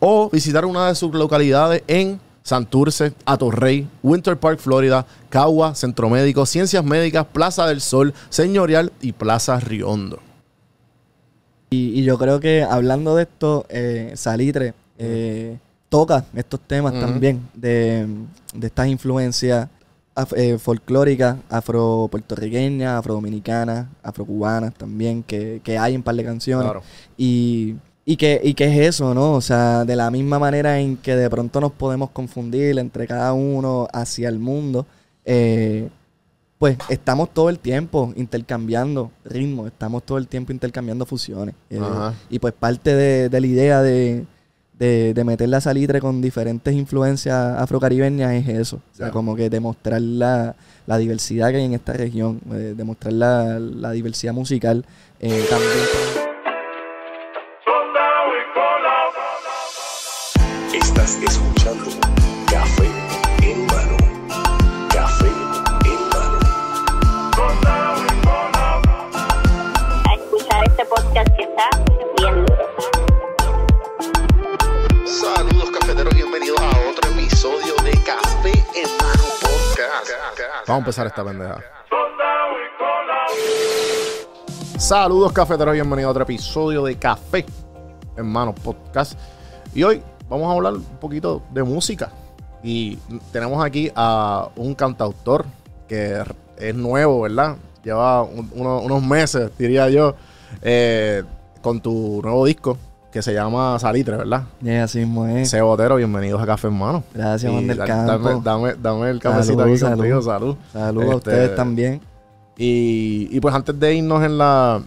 o visitar una de sus localidades en Santurce, Atorrey, Winter Park, Florida, Cagua, Centro Médico, Ciencias Médicas, Plaza del Sol, Señorial y Plaza Riondo. Y, y yo creo que hablando de esto, eh, Salitre eh, toca estos temas también de, de estas influencias af- eh, folclóricas, afro-puertorriqueñas, afro-dominicanas, afro-cubanas también, que, que hay en par de canciones. Claro. Y, y, que, y que es eso, ¿no? O sea, de la misma manera en que de pronto nos podemos confundir entre cada uno hacia el mundo, eh, pues estamos todo el tiempo intercambiando ritmos, estamos todo el tiempo intercambiando fusiones. Eh, y pues parte de, de la idea de, de, de meter la salitre con diferentes influencias afrocaribeñas es eso. O sea, como que demostrar la, la diversidad que hay en esta región, eh, demostrar la, la diversidad musical. eh, también Vamos a empezar esta pendeja. Saludos cafeteros, bienvenidos a otro episodio de Café en Manos Podcast. Y hoy vamos a hablar un poquito de música. Y tenemos aquí a un cantautor que es nuevo, ¿verdad? Lleva un- uno- unos meses, diría yo, eh, con tu nuevo disco que se llama Salitre, ¿verdad? Ya, así mismo es. Ese botero, bienvenidos a Café en Mano. Gracias, Juan del Campo. Dame, dame, dame el cafecito Salud, aquí salud. contigo, salud. Saludos a Este, ustedes también. Y, y pues antes de irnos en la,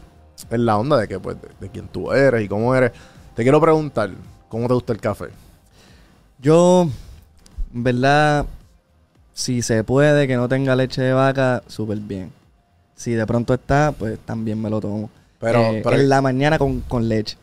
en la onda de que pues de, de quién tú eres y cómo eres, te quiero preguntar, ¿cómo te gusta el café? Yo, en verdad, si se puede que no tenga leche de vaca, súper bien. Si de pronto está, pues también me lo tomo. Pero, Eh, pero en la mañana con, con leche.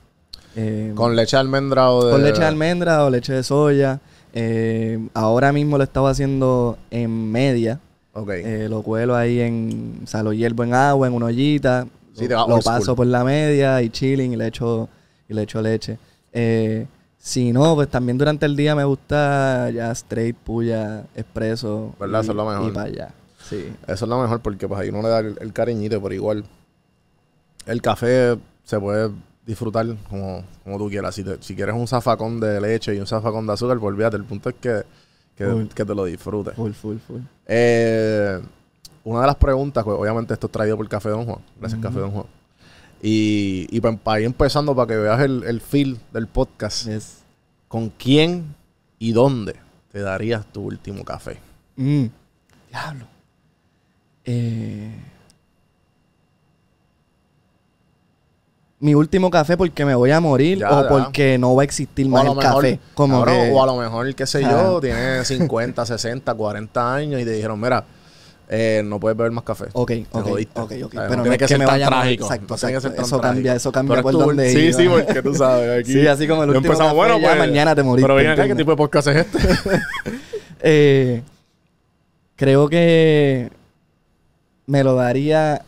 Eh, con leche de almendra o de... con leche de almendra o leche de soya. Eh, ahora mismo lo estaba haciendo en media. Ok. Eh, lo cuelo ahí en. O sea, lo hiervo en agua, en una ollita. Sí, te lo va lo old paso school. por la media y chilling y le echo, y le echo leche. Si no, pues también durante el día me gusta ya straight, puya, expreso. ¿Verdad? Eso es lo mejor. Y para allá. Sí. Eso es lo mejor porque pues ahí uno le da el, el cariñito, pero igual el café se puede disfrutar como, como tú quieras. Si, te- si quieres un zafacón de leche y un zafacón de azúcar, pues olvídate. El punto es que, que, Full. que te lo disfrutes. Full, full, full. Eh, una de las preguntas, pues, obviamente esto es traído por Café Don Juan. Gracias, Café Don Juan. Y, y pa- para ir empezando, para que veas el, el feel del podcast, Yes. ¿con quién y dónde te darías tu último café? Mm. Diablo. Eh, mi último café porque me voy a morir Ya, o ya. porque no va a existir O más a el mejor, café. Como que- o a lo mejor, qué sé yo, tiene 50, 60, 40 años y te dijeron, mira, eh, no puedes beber más café. Ok, Te ok, jodiste. ok, ok. Pero no tiene que ser me tan trágico. Exacto, Eso cambia- eso cambia por donde Sí, sí, porque tú sabes. Aquí Sí, así como el último café, bueno, ya pues, mañana te moriste, Pero acá, ¿qué tipo de podcast es este? Eh, creo que me lo daría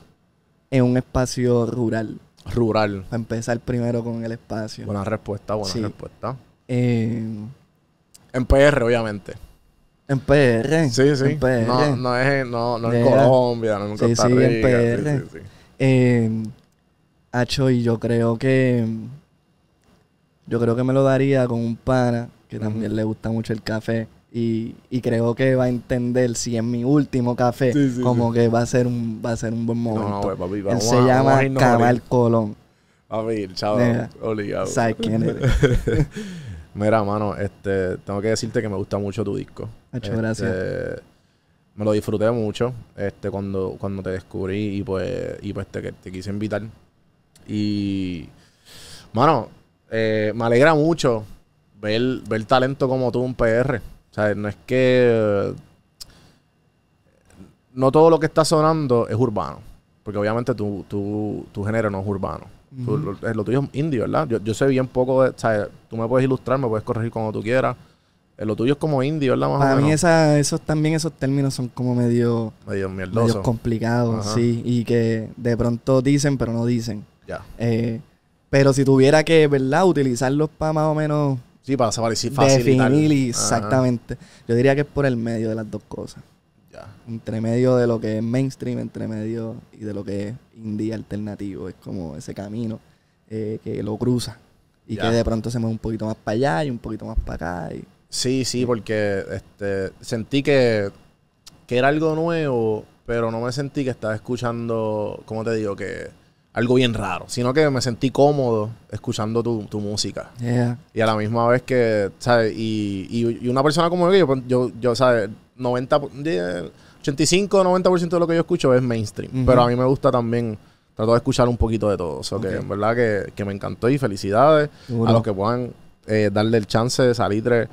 en un espacio rural. Rural. Para empezar primero con el espacio. Buena respuesta, buena Sí. respuesta. Eh, En PR, obviamente. en PR. Sí, sí. En PR. No, no es, en- no, no en. Colombia, no en Sí, Costa sí, en. PR. Sí, sí, sí. Eh, Hacho, y yo creo que. Yo creo que me lo daría con un pana que también le gusta mucho el café. Y, y creo que va a entender si es mi último café, Sí, sí, como que va a ser un, va a ser un buen No, momento. no, pues, papi, Él vamos se a- llama vamos ahorita. Colón. Papi, chavo, Mira. obligado. ¿Sabes quién eres? Mira, mano, este, tengo que decirte que me gusta mucho tu disco. Este, gracias. Me lo disfruté mucho este, cuando, cuando te descubrí y pues, y pues te, te quise invitar. Y, mano, eh, me alegra mucho ver, ver talento como tú en PR. O sea, no es que... No todo lo que está sonando es urbano. Porque obviamente tu, tu, tu género no es urbano. Tú- lo, lo tuyo es indie, ¿verdad? Yo, yo sé bien poco de... O sea, tú me puedes ilustrar, me puedes corregir cuando tú quieras. Eh, lo tuyo es como indie, ¿verdad? Más Para o mí esa, esos también esos términos son como medio, Medio medio complicados, Ajá. sí. Y que de pronto dicen, pero no dicen. Ya. Eh, pero si tuviera que, ¿verdad? Utilizarlos para más o menos Sí, para faci- facilitar. definir y- Ajá. exactamente. Yo diría que es por el medio de las dos cosas. Ya. Entre medio de lo que es mainstream, entre medio y de lo que es indie alternativo. Es como ese camino eh, que lo cruza. Y Ya. que de pronto se mueve un poquito más para allá y un poquito más para acá. y- Sí, sí, porque este, sentí que, que era algo nuevo, pero no me sentí que estaba escuchando, ¿cómo te digo? Que algo bien raro, sino que me sentí cómodo escuchando tu, tu música. Yeah. Y a la misma vez que, ¿sabes? Y, y, y una persona como yo, pues, yo, yo ¿sabes? 90, por- de- 85, 90% de lo que yo escucho es mainstream. Pero a mí me gusta también, trato de escuchar un poquito de todo. O sea, que Ok. en verdad que, que me encantó y felicidades a los que puedan eh, darle el chance de Salitre.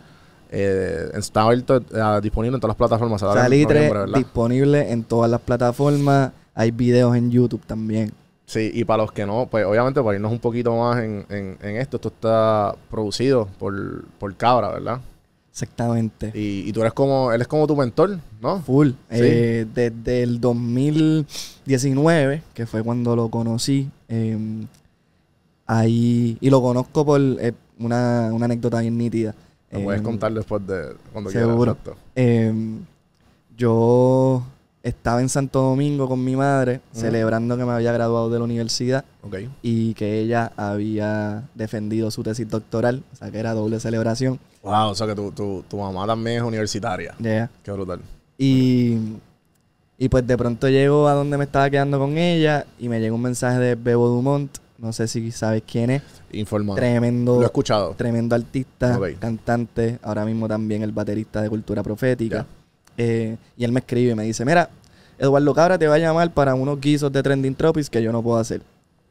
Eh, está abierto, eh, disponible en todas las plataformas. Salitre disponible en todas las plataformas. Hay videos en YouTube también. Sí, y para los que no, pues obviamente para irnos un poquito más en, en, en esto, esto está producido por, por Cabra, ¿verdad? Exactamente. Y, y tú eres como, él es como tu mentor, ¿no? Full. Sí. Eh, desde el 2019, que fue cuando lo conocí, eh, ahí, y lo conozco por eh, una, una anécdota bien nítida. Me puedes Eh, contar después de cuando seguro. quieras. exacto. eh, yo estaba en Santo Domingo con mi madre, celebrando que me había graduado de la universidad y que ella había defendido su tesis doctoral, o sea que era doble celebración. Wow, o sea que tu, tu, tu mamá también es universitaria. Yeah. Qué brutal. Y, y pues de pronto llego a donde me estaba quedando con ella y me llega un mensaje de Bebo Dumont. No sé si sabes quién es. Informado. Tremendo, Lo he escuchado. tremendo artista, cantante, ahora mismo también el baterista de Cultura Profética. Eh, y él me escribe y me dice, mira, Eduardo Cabra te va a llamar para unos guisos de Trending Tropics que yo no puedo hacer.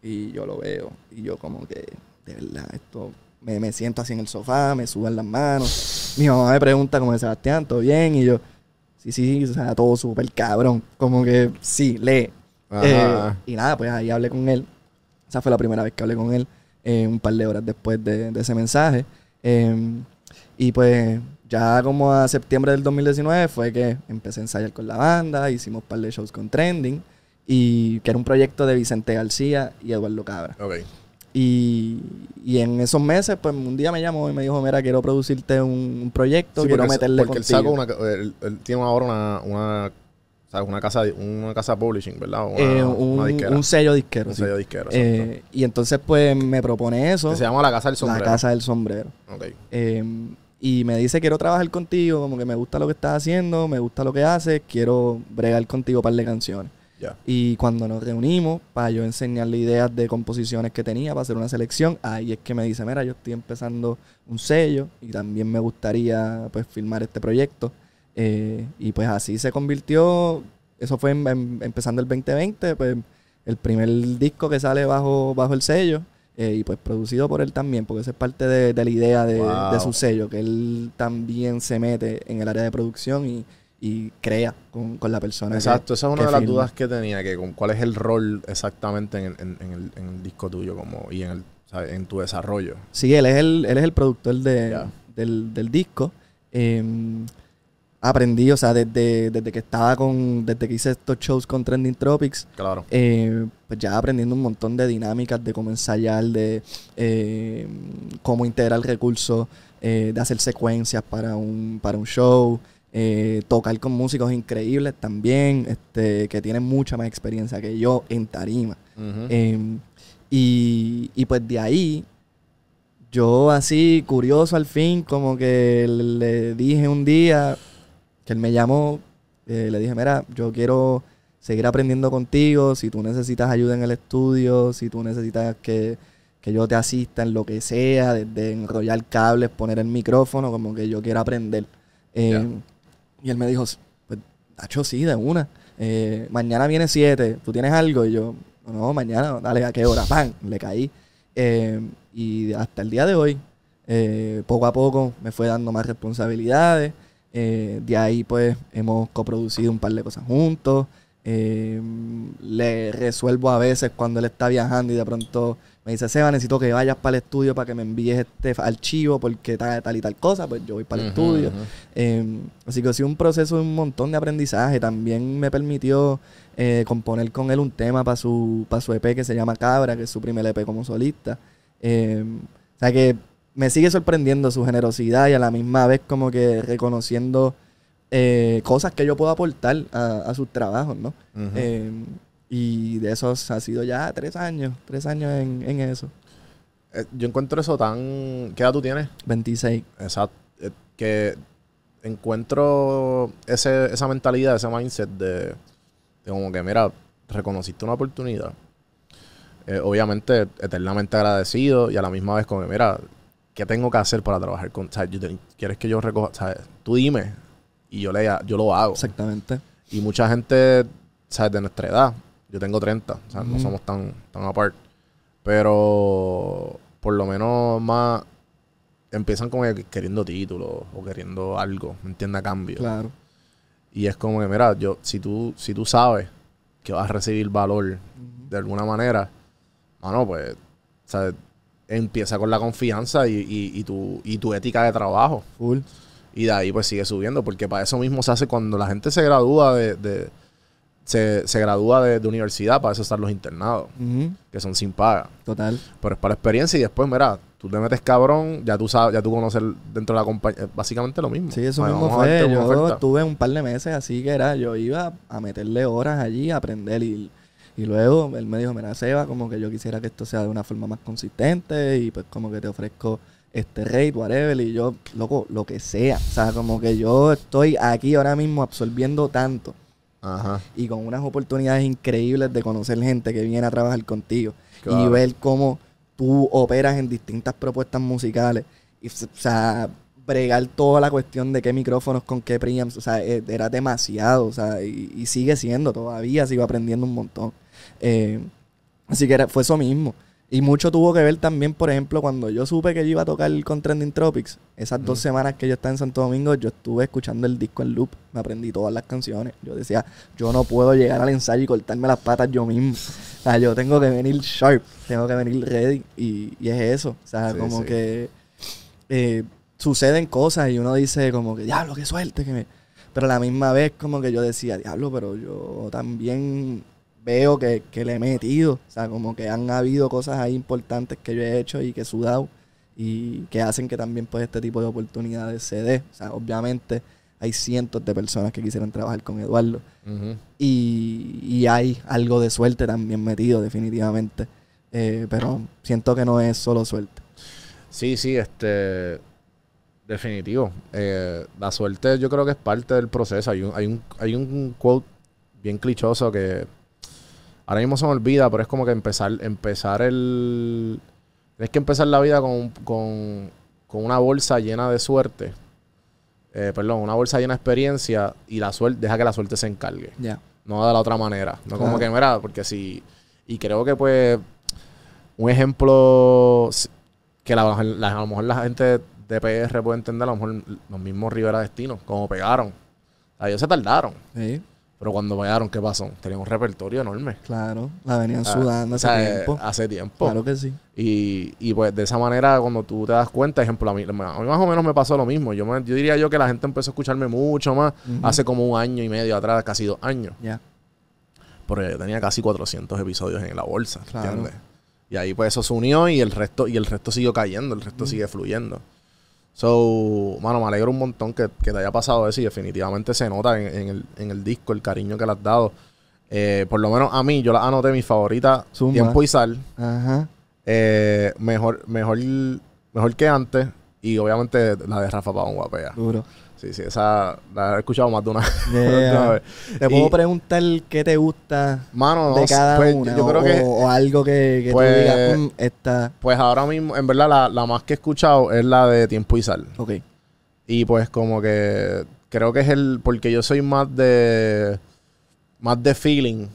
Y yo lo veo y yo como que, de verdad, esto... Me, me siento así en el sofá, me suban las manos. Mi mamá me pregunta como, Sebastián, ¿todo bien? Y yo, sí, sí, o sea, todo súper cabrón. Como que, sí, lee. Eh, y nada, pues ahí hablé con él. Esa fue la primera vez que hablé con él, eh, un par de horas después de, de ese mensaje. Eh, y pues ya como a septiembre del 2019 fue que empecé a ensayar con la banda, hicimos un par de shows con Trending, y que era un proyecto de Vicente García y Eduardo Cabra. Ok. Y, y en esos meses, pues un día me llamó y me dijo, mira, quiero producirte un, un proyecto, Sí, quiero porque, meterle porque él contigo. sacó una, él, él tiene ahora una, una, ¿sabes? una casa, una casa publishing, ¿verdad? Una, Eh, una un, disquera. un sello disquero. Un sí. sello disquero, Eh, y entonces, pues me propone eso, Que se llama La Casa del la Sombrero. casa del sombrero. Ok. Eh, y me dice, quiero trabajar contigo, como que me gusta lo que estás haciendo, me gusta lo que haces, quiero bregar contigo un par de canciones. Y cuando nos reunimos, para yo enseñarle ideas de composiciones que tenía para hacer una selección, ahí es que me dice, mira, yo estoy empezando un sello y también me gustaría pues filmar este proyecto. Eh, y pues así se convirtió, eso fue en- en- empezando el 2020, pues el primer disco que sale bajo, bajo el sello. Eh, y pues producido por él también, porque esa es parte de, de la idea de, Wow. de su sello, que él también se mete en el área de producción y, y crea con, con la persona. que- Exacto, esa es una de las dudas que tenía, que con cuál es el rol exactamente en el, en, en el, en el disco tuyo como y en el ¿sabes? en tu desarrollo. Sí, él es el, él es el productor de, del, del disco. Eh, aprendí, o sea, desde, desde que estaba con, desde que hice estos shows con Trending Tropics, Claro. eh, pues ya aprendiendo un montón de dinámicas, de cómo ensayar, de eh, cómo integrar recursos, eh, de hacer secuencias para un, para un show, tocar con músicos increíbles también, este, que tienen mucha más experiencia que yo en tarima. Eh, y, y pues de ahí, yo así, curioso al fin, como que le dije un día que él me llamó, eh, le dije, mira, yo quiero seguir aprendiendo contigo, si tú necesitas ayuda en el estudio, si tú necesitas que, que yo te asista en lo que sea, desde enrollar cables, poner el micrófono, como que yo quiero aprender. Eh. Y él me dijo, pues, Nacho, sí, de una. Eh, mañana viene 7, ¿tú tienes algo? Y yo, no, mañana, dale, ¿a qué hora? ¡Pam! Le caí. Eh, y hasta el día de hoy poco a poco me fue dando más responsabilidades. Eh, de ahí pues hemos coproducido un par de cosas juntos. Eh, le resuelvo a veces cuando él está viajando y de pronto me dice, Seba, necesito que vayas para el estudio para que me envíes este archivo porque tal, tal y tal cosa, pues yo voy para el estudio. Eh, así que ha sido un proceso de un montón de aprendizaje. También me permitió eh, componer con él un tema para su, para su EP que se llama Cabra, que es su primer EP como solista. O sea que me sigue sorprendiendo su generosidad y a la misma vez como que reconociendo eh, cosas que yo puedo aportar a, a sus trabajos, ¿no? Eh, y de esos ha sido ya tres años, tres años en, en eso. Eh, yo encuentro eso tan... ¿Qué edad tú tienes? 26. Exacto. Que encuentro ese, esa mentalidad, ese mindset de, de como que, mira, reconociste una oportunidad. Eh, obviamente, eternamente agradecido y a la misma vez como que, mira, ¿qué tengo que hacer para trabajar con... O sea, ¿quieres que yo recoja? ¿sabes? Tú dime y yo, le, yo lo hago. Exactamente. Y mucha gente, ¿sabes? De nuestra edad. Yo tengo 30, o sea, no somos tan, tan apart. Pero por lo menos más empiezan como que queriendo títulos o queriendo algo, ¿me entiendes? A cambio. Claro. Y es como que, mira, yo, si tú, si tú sabes que vas a recibir valor de alguna manera, mano, pues, ¿sabes? Empieza con la confianza y, y, y tu, y tu ética de trabajo. Full. Y de ahí pues sigue subiendo, porque para eso mismo se hace cuando la gente se gradúa de... de- se, se gradúa de, de universidad, para eso están los internados, que son sin paga. Total. Pero es para experiencia y después, mira, tú te metes cabrón, ya tú sabes, ya tú conoces dentro de la compañía, eh, básicamente lo mismo. Sí, eso Bueno, mismo fue. Yo estuve un par de meses así que era, yo iba a meterle horas allí a aprender y, y luego él me dijo, mira, Seba, como que yo quisiera que esto sea de una forma más consistente y pues como que te ofrezco este rate, whatever, y yo, loco, lo que sea. O sea, como que yo estoy aquí ahora mismo absorbiendo tanto. Ajá. y con unas oportunidades increíbles de conocer gente que viene a trabajar contigo. Y ver cómo tú operas en distintas propuestas musicales. Y o sea bregar toda la cuestión de qué micrófonos con qué preamps. O sea eh, era demasiado o sea y, y sigue siendo todavía sigo aprendiendo un montón Eh, así que era- fue eso mismo. Y mucho tuvo que ver también por ejemplo cuando yo supe que yo iba a tocar con Trending Tropics esas dos semanas que yo estaba en Santo Domingo yo estuve escuchando el disco en loop me aprendí todas las canciones. Yo decía yo no puedo llegar al ensayo y cortarme las patas yo mismo. O sea, yo tengo que venir sharp, tengo que venir ready y, y es eso. O sea, Sí, como sí. que eh, suceden cosas y uno dice como que, diablo, qué suerte que me... Pero a la misma vez como que yo decía, diablo, pero yo también veo que, que le he metido. O sea, como que han habido cosas ahí importantes que yo he hecho y que he sudado y que hacen que también pues este tipo de oportunidades se dé. O sea, obviamente hay cientos de personas que quisieran trabajar con Eduardo. Y, y hay algo de suerte también metido, definitivamente. Eh, pero siento que no es solo suerte. Sí, sí, este. Definitivo. Eh, la suerte yo creo que es parte del proceso. Hay un, hay un, hay un quote bien clichoso que ahora mismo se me olvida, pero es como que empezar, empezar el. Tienes que empezar la vida con, con, con una bolsa llena de suerte. Eh, perdón, una bolsa llena de experiencia y la suerte, deja que la suerte se encargue Ya. no de la otra manera. No como Claro. que, mira, porque si. Y creo que, pues, un ejemplo que la- la- a lo mejor la gente de PR puede entender, a lo mejor los mismos Rivera Destino, como pegaron. O sea, ellos se tardaron. Sí, Pero cuando pegaron, ¿qué pasó? Tenían un repertorio enorme. claro. La venían Ah, sudando o hace sea, tiempo. Hace tiempo. Claro que sí. Y, y pues de esa manera, cuando tú te das cuenta, ejemplo, a mí, a mí más o menos me pasó lo mismo. Yo, me- yo diría yo que la gente empezó a escucharme mucho más hace como un año y medio atrás, casi dos años. Ya. Porque yo tenía casi 400 episodios en la bolsa, Claro. ¿entiendes? Y ahí pues eso se unió y el resto y el resto siguió cayendo, el resto sigue fluyendo. So, mano, me alegro un montón que, que te haya pasado eso y definitivamente se nota en, en el, en el disco el cariño que le has dado. Eh, por lo menos a mí, yo la anoté mis favoritas, Zumba. Tiempo y Sal, Ajá. eh, mejor, mejor, mejor que antes y obviamente la de Rafa Pavón Guapea. Duro. Sí, sí, esa la he escuchado más de una, Yeah. vez. Te puedo Y- preguntar qué te gusta Mano, no de cada pues, una. yo o, que... algo que, que Pues- tú digas, "Mm, esta. Pues ahora mismo, en verdad, la, la más que he escuchado es la de Tiempo y Sal. Ok. Y pues como que creo que es el... Porque yo soy más de... Más de feeling.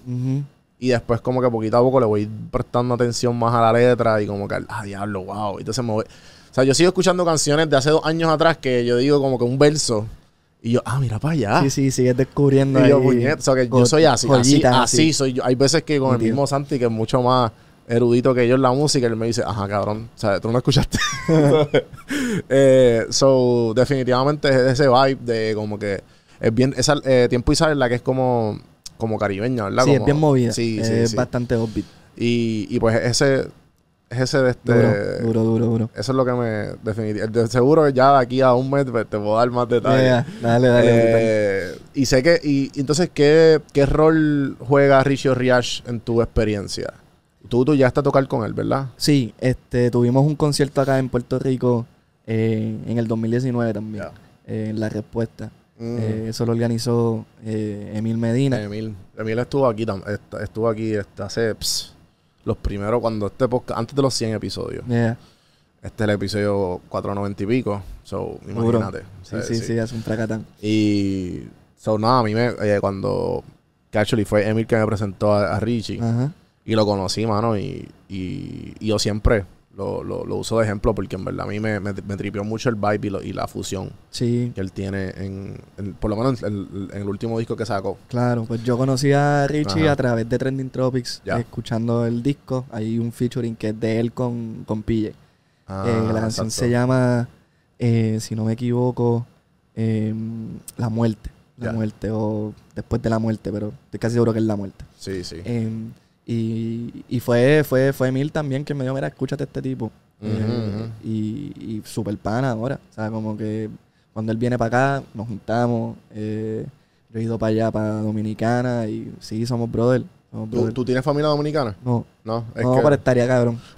Y después como que poquito a poco le voy prestando atención más a la letra y como que, ah, diablo, wow. Entonces me voy... O sea, yo sigo escuchando canciones de hace dos años atrás que yo digo como que un verso. Y yo, ah, mira para allá. Sí, sí, sigues descubriendo Y yo, ahí puñet, o sea, que yo soy así, así, así soy yo. Hay veces que con el mismo Santi, que es mucho más erudito que yo en la música, él me dice, ajá, cabrón, o sea, tú no escuchaste. eh, so, definitivamente es ese vibe de como que es bien, esa eh, tiempo y sal la que es como, como caribeña, ¿verdad? Sí, es bien movida. Sí, es sí, sí. bastante upbeat. Y, y pues ese, es ese de este. Duro, duro, duro, duro. Eso es lo que me definiría. De seguro ya de aquí a un mes pues, te puedo dar más detalles. Yeah, dale, dale. Eh, y sé que, y, entonces, ¿qué, ¿qué rol juega Richie Riach en tu experiencia? Tú, tú ya estás a tocar con él, ¿verdad? Sí, este, tuvimos un concierto acá en Puerto Rico eh, en el 2019 también. Eh, en La Respuesta. Mm. Eh, eso lo organizó eh, Emil Medina. Emil. Emil estuvo aquí, tam- est- estuvo aquí este, hace ps, los primeros, cuando este podcast, antes de los 100 episodios. Yeah, Este es el episodio 490 y pico. So, imagínate. Sí, O sea, sí, sí, hace un fracatán. Y, so, nada, a mí me, eh, cuando, que actually fue Emil que me presentó a, a Richie. Ajá. Y lo conocí, mano, y, y, y yo siempre lo, lo, lo uso de ejemplo porque en verdad a mí me, me, me tripió mucho el vibe y, lo- y la fusión Sí, que él tiene, en, en- por lo menos en, el- en el último disco que sacó. claro. Pues yo conocí a Richie Ajá. a través de Trending Tropics, Ya. escuchando el disco. Hay un featuring que es de él con, con PJ. Ah, Eh, la canción exacto. se llama, eh, si no me equivoco, eh, La Muerte. La Ya. Muerte o Después de la Muerte, pero estoy casi seguro que es La Muerte. Sí, sí. Y y fue, fue, fue Emil también que me dijo, mira, escúchate este tipo. Eh, y, y super pana ahora. O sea, como que cuando él viene para acá, nos juntamos. eh, yo he ido para allá, para Dominicana, y sí, somos brother. Somos ¿Tú, brother. tú tienes familia dominicana? No, No, es no, que... pero estaría cabrón.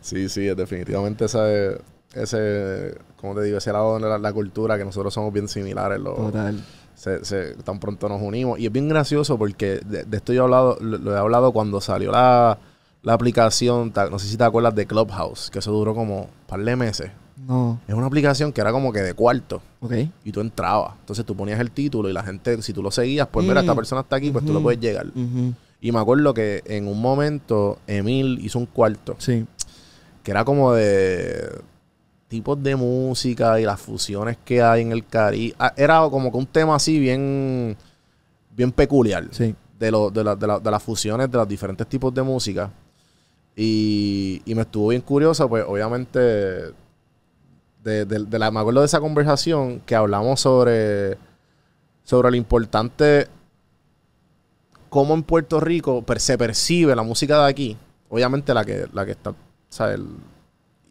Sí, sí, definitivamente ese, ese, como te digo, ese lado de la, la cultura que nosotros somos bien similares. Lo, Total. Se, se- tan pronto nos unimos. Y es bien gracioso porque de, de esto yo he hablado, lo, lo he hablado cuando salió la, la aplicación, ta- no sé si te acuerdas de Clubhouse, que eso duró como un par de meses. No, Es una aplicación que era como que de cuarto ok. y tú entrabas. Entonces tú ponías el título y la gente, si tú lo seguías, pues mira, Mm. esta persona está aquí, pues tú lo puedes llegar. Y me acuerdo que en un momento Emil hizo un cuarto Sí, que era como de tipos de música y las fusiones que hay en el Caribe. Ah, Era como que un tema así bien, bien peculiar sí. de, lo- de, la- de la- de las fusiones de los diferentes tipos de música. Y, y me estuvo bien curioso, pues obviamente, de, la, me acuerdo de esa conversación que hablamos sobre, sobre lo importante, cómo en Puerto Rico per- se percibe la música de aquí. Obviamente la que, la que está,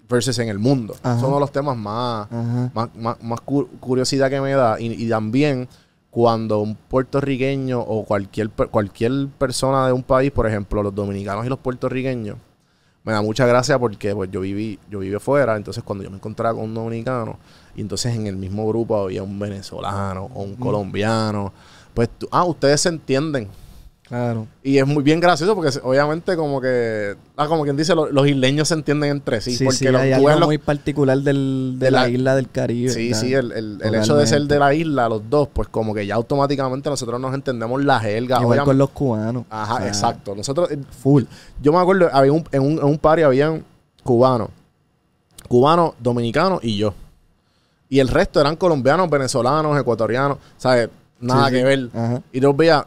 versus en el mundo. Ajá. Son uno de los temas más, más, más- más cu- curiosidad que me da. Y, y también cuando un puertorriqueño o cualquier, cualquier persona de un país, por ejemplo, los dominicanos y los puertorriqueños, me da mucha gracia porque pues, yo viví yo viví afuera, entonces cuando yo me encontraba con un dominicano y entonces en el mismo grupo había un venezolano o un colombiano, pues tú- ah, ustedes se entienden. Claro. Y es muy bien gracioso porque obviamente como que, ah, como quien dice, lo- los isleños se entienden entre sí. Sí, porque sí, los- hay algo los- muy particular del, de, de la, la- isla del Caribe. Sí, ¿verdad? sí, el, el- el hecho de ser de la isla, los dos, pues como que ya automáticamente nosotros nos entendemos la jerga. Igual obviamente. con los cubanos. Ajá, O sea, exacto. Nosotros, eh, Full. yo me acuerdo, había un- en, un, en un party habían cubanos, cubanos, dominicanos y yo. Y el resto eran colombianos, venezolanos, ecuatorianos, ¿sabes? Nada Sí, que ver. Ajá. Y los veía,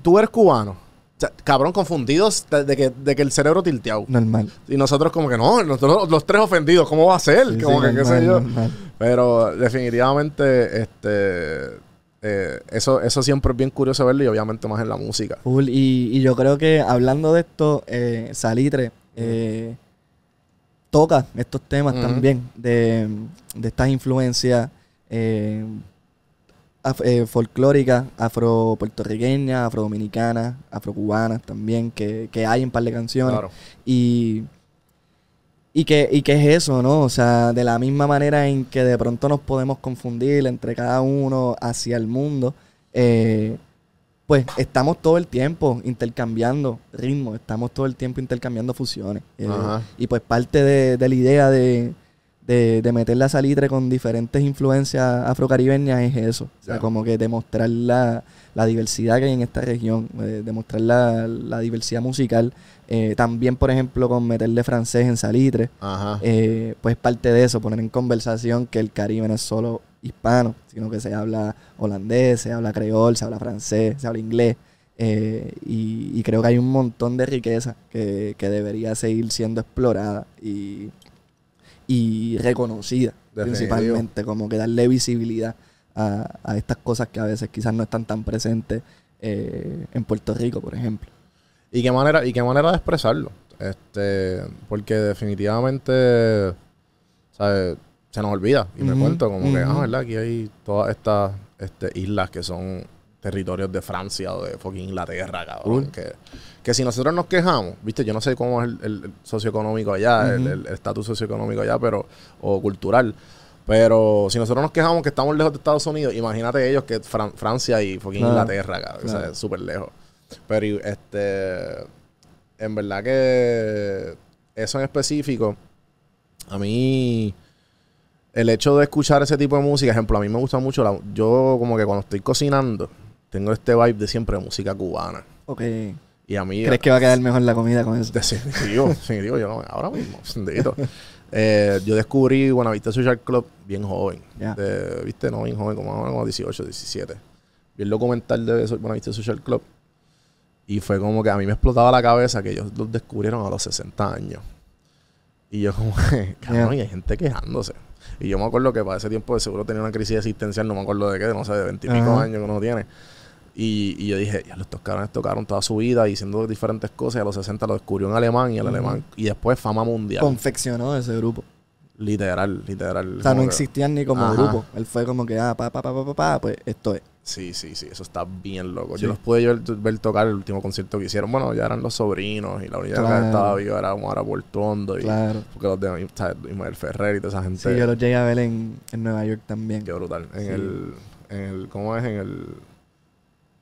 tú eres cubano. O sea, cabrón, confundidos de, que, de que el cerebro tilteado. Normal. Y nosotros como que no, nosotros los tres ofendidos, ¿cómo va a ser? Sí, como sí, que qué sé yo. normal. Pero definitivamente, este, eh, eso, eso siempre es bien curioso verlo y obviamente más en la música. Y, y yo creo que hablando de esto, eh, Salitre eh, toca estos temas también, de, de estas influencias af- eh, folclóricas, afro-puertorriqueñas, afro-dominicanas, afro-cubanas también, que, que hay en par de canciones. Claro. Y, y, que, y que es eso, ¿no? O sea, de la misma manera en que de pronto nos podemos confundir entre cada uno hacia el mundo, eh, pues estamos todo el tiempo intercambiando ritmos, estamos todo el tiempo intercambiando fusiones. Eh, y pues parte de, de la idea de, de, de meter la salitre con diferentes influencias afrocaribeñas es eso. O sea, como que demostrar la, la diversidad que hay en esta región, eh, demostrar la, la diversidad musical. Eh, también, por ejemplo, con meterle francés en salitre. Ajá. Eh, pues parte de eso, poner en conversación que el Caribe no es solo hispano, sino que se habla holandés, se habla creol, se habla francés, se habla inglés. eh, y, y creo que hay un montón de riqueza que, que debería seguir siendo explorada y, y reconocida, principalmente, como que darle visibilidad a, a estas cosas que a veces quizás no están tan presentes eh, en Puerto Rico, por ejemplo. ¿Y qué manera, y qué manera de expresarlo? Este, porque definitivamente, ¿sabes? Se nos olvida. Y me cuento como que, ah. ¿verdad? Aquí hay todas estas este, islas que son territorios de Francia o de fucking Inglaterra, cabrón. Que, que si nosotros nos quejamos, viste, yo no sé cómo es el, socioeconómico allá, el- estatus socioeconómico allá, pero, o cultural. Pero si nosotros nos quejamos que estamos lejos de Estados Unidos, imagínate ellos que Fran- Francia y fucking Claro, Inglaterra, cabrón. O sea, es súper lejos. Pero este, en verdad que eso en específico, a mí, el hecho de escuchar ese tipo de música, ejemplo, a mí me gusta mucho, la- yo como que cuando estoy cocinando, tengo este vibe de siempre de música cubana. Ok. Y a mí... ¿Crees que va a quedar mejor la comida con eso? Definitivo, definitivo, yo no- ahora mismo. Eh, yo descubrí Buenavista Social Club bien joven. De- Viste, no bien joven, como, como 18, 17. Vi el documental de Buenavista Social Club. Y fue como que a mí me explotaba la cabeza que ellos los descubrieron a los 60 años. Y yo como que, cabrón, y hay gente quejándose. Y yo me acuerdo que para ese tiempo de seguro tenía una crisis existencial, no me acuerdo de qué, no sé, de 20 y pico Ajá. años que uno tiene. Y, y yo dije, ya los cabrones tocaron toda su vida diciendo diferentes cosas. Y a los 60 lo descubrió en alemán y el alemán. Y después fama mundial. Confeccionó ese grupo. literal, literal. O sea, no que- existían ni como Ajá. grupo. Él fue como que, ah, pa, pa, pa, pa, pa, pa, pues esto es. Sí, sí, sí. Eso está bien loco. Sí. Yo los pude ver, ver tocar el último concierto que hicieron. Bueno, ya eran los sobrinos. Y la única Claro. que estaba viva era como ahora Portondo. Y, Claro. Porque los de. Ismael Ferrer y toda esa gente. Sí, yo los llegué a ver en, en Nueva York también. Qué brutal. En Sí. el, en el. ¿Cómo es? En el.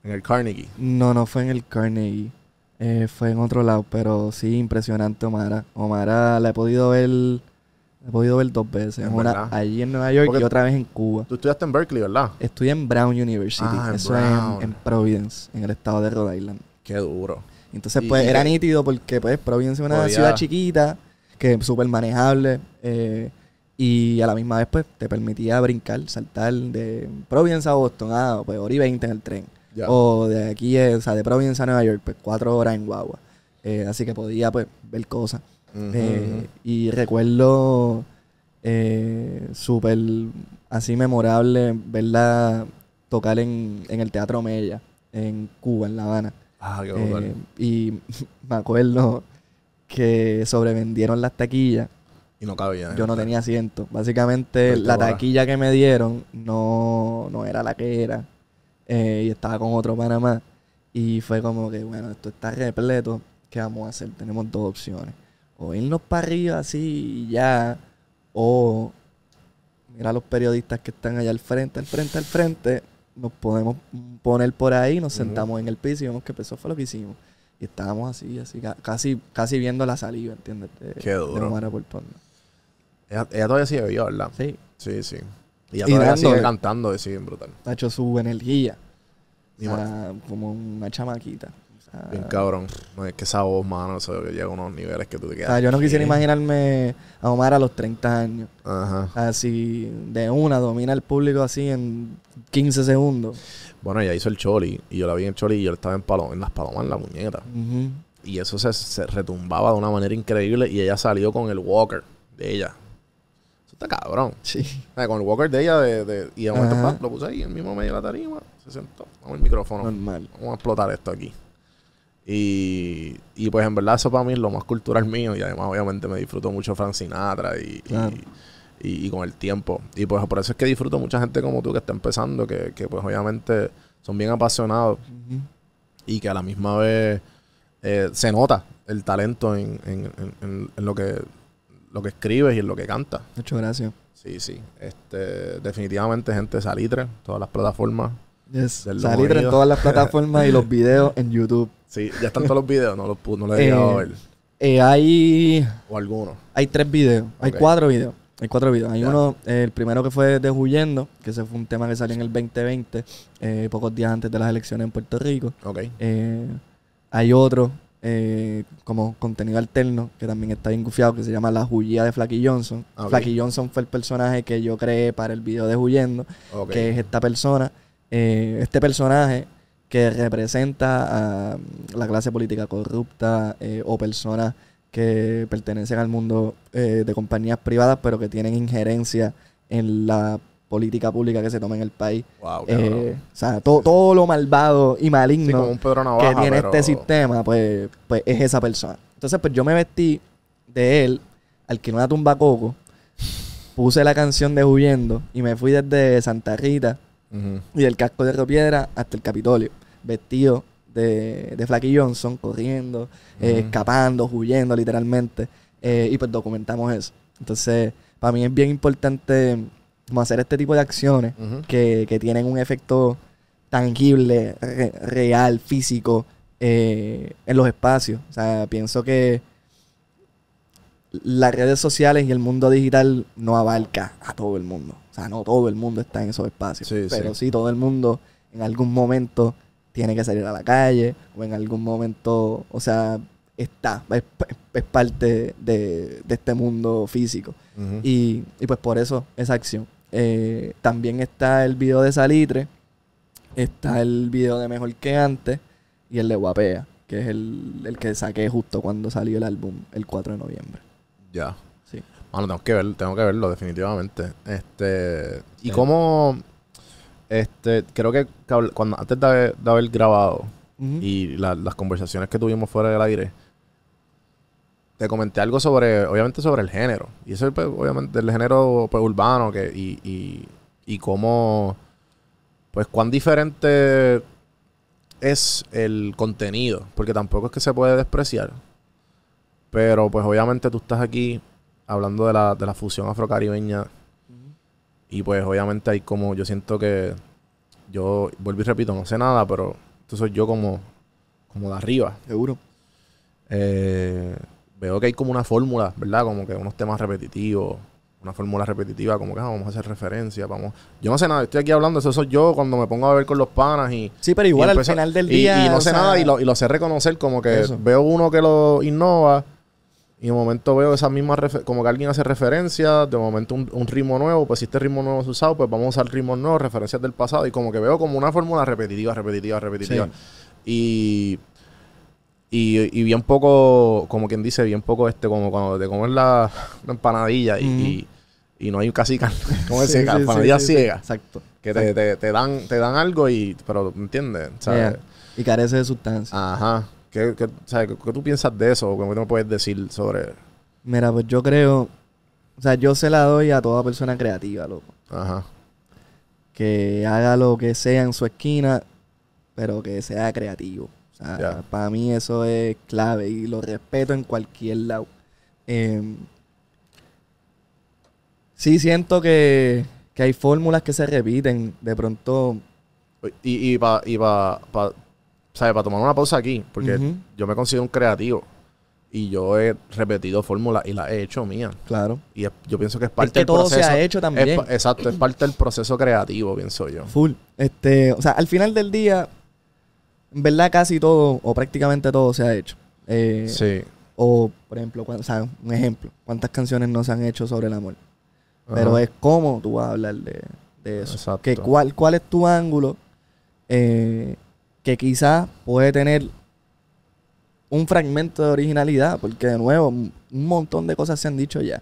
En el Carnegie. No, no fue en el Carnegie. Eh, fue en otro lado, pero sí, impresionante Omara. Omara la he podido ver, la he podido ver dos veces. Es Una verdad. allí en Nueva York Porque- y otra vez en Cuba. Tú estudiaste en Berkeley, ¿verdad? Estudié en Brown University. Ah, en Eso Brown. es en, en Providence, en el estado de Rhode Island. Qué duro. Entonces, pues, era nítido porque, pues, Providence es una Podía- ciudad chiquita, que es súper manejable, eh, y a la misma vez, pues, te permitía brincar, saltar de Providence a Boston, ah, pues, hora y 20 en el tren. O de aquí, eh, o sea, de Providence a Nueva York, pues, cuatro horas en guagua. Eh, así que podía, pues, ver cosas. Eh, y recuerdo eh, súper así memorable verla tocar en, en el Teatro Mella, en Cuba, en La Habana. Ah, qué brutal. Y me acuerdo que sobrevendieron las taquillas. y no cabía. Yo no tenía asiento. Básicamente, la taquilla que me dieron no, no era la que era. Eh, y estaba con otro Panamá. Y fue como que, bueno, esto está repleto. ¿Qué vamos a hacer? Tenemos dos opciones. O irnos para arriba así y ya. O mira a los periodistas que están allá al frente, al frente, al frente. Nos podemos poner por ahí, nos sentamos en el piso y vemos que eso fue lo que hicimos. Y estábamos así, así, ca- casi, casi viendo la saliva, ¿entiendes? De, Qué duro. de. Ella, ella todavía sigue viva, ¿verdad? Sí, Sí, sí. Y ella Y todavía sigue cantando, sí, bien brutal. ha hecho su energía. O Y sea, como una chamaquita. O sea, Bien cabrón. No, es que esa voz, mano, eso llega a unos niveles que tú te o quedas. sea, yo no quisiera imaginarme a Omar a los 30 años. Ajá. Así, de una, domina el público así en 15 segundos. Bueno, ella hizo el choli. Y yo la vi en el choli y yo estaba en, palo, en las palomas en la muñeca. Ujú. Y eso se, se retumbaba de una manera increíble. Y ella salió con el walker de ella. Está cabrón. Sí. Con el walker de ella de, de- y de momento Ajá. lo puse ahí en el mismo medio de la tarima. Se sentó. Vamos el micrófono. Normal. Vamos a explotar esto aquí. Y, y pues en verdad eso para mí es lo más cultural mío. Y además obviamente me disfruto mucho Frank Sinatra y, y- Claro. y, y con el tiempo. Y pues por eso es que disfruto mucha gente como tú que está empezando, que, que pues obviamente son bien apasionados y que a la misma vez eh, se nota el talento en, en- en- en- en lo que lo que escribes y en lo que cantas. Muchas gracias. Sí, sí. Este, definitivamente gente salitre, todas las plataformas. Yes. Salir en todas las plataformas y los videos en YouTube. Sí, ya están todos los videos, no los no los he llegado a Eh, ver. Eh, hay, O algunos. hay tres videos. Hay cuatro videos. Hay cuatro videos. Hay uno, eh, el primero que fue de Huyendo, que ese fue un tema que salió en el 2020, eh, pocos días antes de las elecciones en Puerto Rico. Ok. Hay otro eh, como contenido alterno que también está bien gufiado que se llama La Hullía de Flaky Johnson. Ah, ok. Flaky Johnson fue el personaje que yo creé para el video de Huyendo, que es esta persona, eh, este personaje que representa a mm, la clase política corrupta eh, o personas que pertenecen al mundo de compañías privadas pero que tienen injerencia en la política pública que se toma en el país. Wow, qué Eh, o sea, todo, todo lo malvado y maligno Sí, Navaja, que tiene pero- este sistema, pues, pues es esa persona. Entonces, pues yo me vestí de él, alquilé una tumba coco, puse la canción de Huyendo y me fui desde Santa Rita y del casco de Río Piedra hasta el Capitolio, vestido de, de Flaky Johnson, corriendo, eh, escapando, huyendo literalmente, eh, y pues documentamos eso. Entonces, para mí es bien importante como hacer este tipo de acciones que, que tienen un efecto tangible, re- real, físico eh, en los espacios. O sea, pienso que las redes sociales y el mundo digital no abarca a todo el mundo. O sea, no todo el mundo está en esos espacios. Sí, pero sí. sí. todo el mundo en algún momento tiene que salir a la calle o en algún momento, o sea, está, es, es parte de, de este mundo físico. Y pues por eso esa acción. Eh, también está el video de Salitre, está el video de Mejor que antes y el de Guapea, que es el, el que saqué justo cuando salió el álbum el 4 de noviembre. Ya. Sí. Mano, tengo que ver, tengo que verlo, definitivamente. Este. Y Sí. cómo. Este, creo que cuando antes de haber, de haber grabado y la- las conversaciones que tuvimos fuera del aire, te comenté algo sobre, obviamente, sobre el género. Y eso, pues, obviamente, del género pues, urbano que, y, y, y cómo, pues, cuán diferente es el contenido. Porque tampoco es que se puede despreciar. Pero, pues, obviamente, tú estás aquí hablando de la, de la fusión afrocaribeña. Y, pues, obviamente, hay como, yo siento que, yo, vuelvo y repito, no sé nada, pero esto soy yo como, como de arriba. Seguro. Eh, veo que hay como una fórmula, ¿verdad? Como que unos temas repetitivos, una fórmula repetitiva, como que ah, vamos a hacer referencia, vamos. Yo no sé nada, estoy aquí hablando, eso soy yo cuando me pongo a ver con los panas y. Sí, pero igual al final del día. Y, no sé sea, nada y lo, y lo sé reconocer, como que Eso. veo uno que lo innova y de momento veo esas mismas, como que alguien hace referencia, de momento un, un ritmo nuevo, pues si este ritmo nuevo es usado, pues vamos a usar ritmos nuevos, referencias del pasado y como que veo como una fórmula repetitiva, repetitiva, repetitiva. Sí. Y, y, y bien poco, como quien dice, bien poco este, como cuando te comes la, la empanadilla y, y, y no hay casi carne, como decir, sí, sí, empanadilla sí. ciega, Exacto. que te, te, te dan, te dan algo y, pero, ¿entiendes? ¿Sabes? Yeah. Y carece de sustancia. Ajá. ¿Qué, qué, sabes, ¿Qué, qué tú piensas de eso? ¿Qué me puedes decir sobre...? Mira, pues yo creo. O sea, yo se la doy a toda persona creativa, loco. Ajá. que haga lo que sea en su esquina, pero que sea creativo. O sea, Ya. para mí eso es clave y lo respeto en cualquier lado. Em, sí siento que, que hay fórmulas que se repiten. De pronto, Y, y para y pa, pa- ¿sabes? Para tomar una pausa aquí, porque yo me considero un creativo y yo he repetido fórmulas y las he hecho mías. claro. Y es- yo pienso que es parte Es que del todo proceso. se ha hecho también. pa- exacto, es parte del proceso creativo, pienso yo. Full. Este, o sea, al final del día, en verdad casi todo, o prácticamente todo se ha hecho. Eh, Sí. O, por ejemplo, cuan- o sea, un ejemplo, ¿cuántas canciones no se han hecho sobre el amor? Pero es cómo tú vas a hablar de, de eso. Exacto. Que cuál, ¿Cuál es tu ángulo? eh, que quizás puede tener un fragmento de originalidad, porque de nuevo, un montón de cosas se han dicho ya.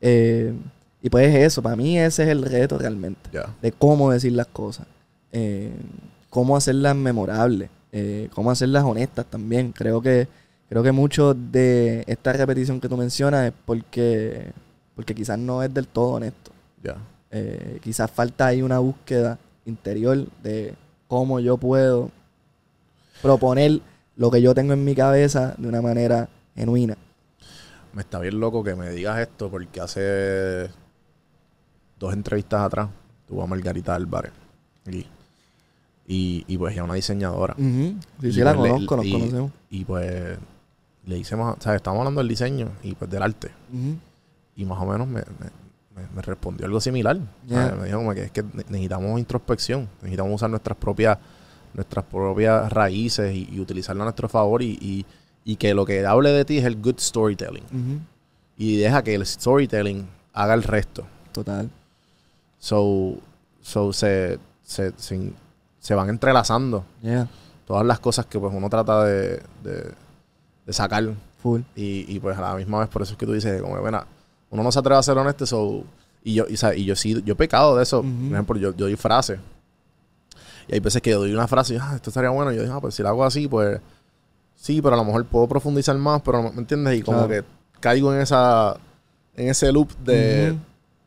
Eh, y pues eso, para mí ese es el reto realmente, de cómo decir las cosas, eh, cómo hacerlas memorables, eh, cómo hacerlas honestas también. Creo que, creo que mucho de esta repetición que tú mencionas es porque, porque quizás no es del todo honesto. Ya. Eh, quizás falta ahí una búsqueda interior de cómo yo puedo proponer lo que yo tengo en mi cabeza de una manera genuina. Me está bien loco que me digas esto porque hace dos entrevistas atrás tuvo a Margarita Álvarez aquí. Y, y pues ella es una diseñadora. Sí, sí, la pues conozco, nos conocemos. Y pues le hice más, ¿sabes? Estamos hablando del diseño y pues del arte. Y más o menos me, me- respondió algo similar. Yeah. Me dijo como que es que ne- necesitamos introspección, necesitamos usar nuestras propias, nuestras propias raíces y, y utilizarlo a nuestro favor y, y- y que lo que hable de ti es el good storytelling. Y deja que el storytelling haga el resto. Total. So, so se, se, se, se van entrelazando Yeah. todas las cosas que pues uno trata de, de, de sacar. Full. Y, y, pues a la misma vez por eso es que tú dices, como, bueno, uno no se atreve a ser honesto, so, y yo, y, sea, y yo sí, yo he pecado de eso. Por ejemplo, yo, yo doy frases. Y hay veces que yo doy una frase y ah, esto estaría bueno. Y yo digo, ah, pues si la hago así, pues sí, pero a lo mejor puedo profundizar más, pero ¿me entiendes? Y como Claro. que caigo en esa en ese loop de Ujú.